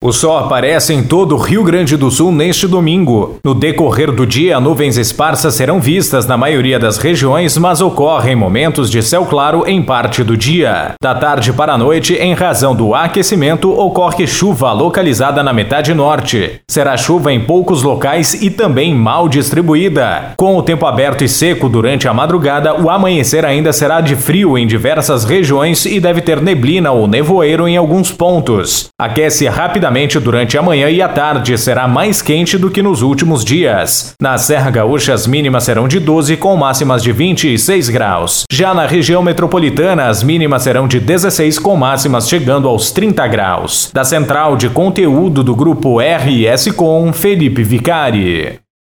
O sol aparece em todo o Rio Grande do Sul neste domingo. No decorrer do dia, nuvens esparsas serão vistas na maioria das regiões, mas ocorrem momentos de céu claro em parte do dia. Da tarde para a noite, em razão do aquecimento, ocorre chuva localizada na metade norte. Será chuva em poucos locais e também mal distribuída. Com o tempo aberto e seco durante a madrugada, o amanhecer ainda será de frio em diversas regiões e deve ter neblina ou nevoeiro em alguns pontos. Aquece rapidamente durante a manhã e a tarde será mais quente do que nos últimos dias. Na Serra Gaúcha, as mínimas serão de 12 com máximas de 26 graus. Já na região metropolitana, as mínimas serão de 16 com máximas chegando aos 30 graus. Da central de conteúdo do grupo RS Com, Felipe Vicari.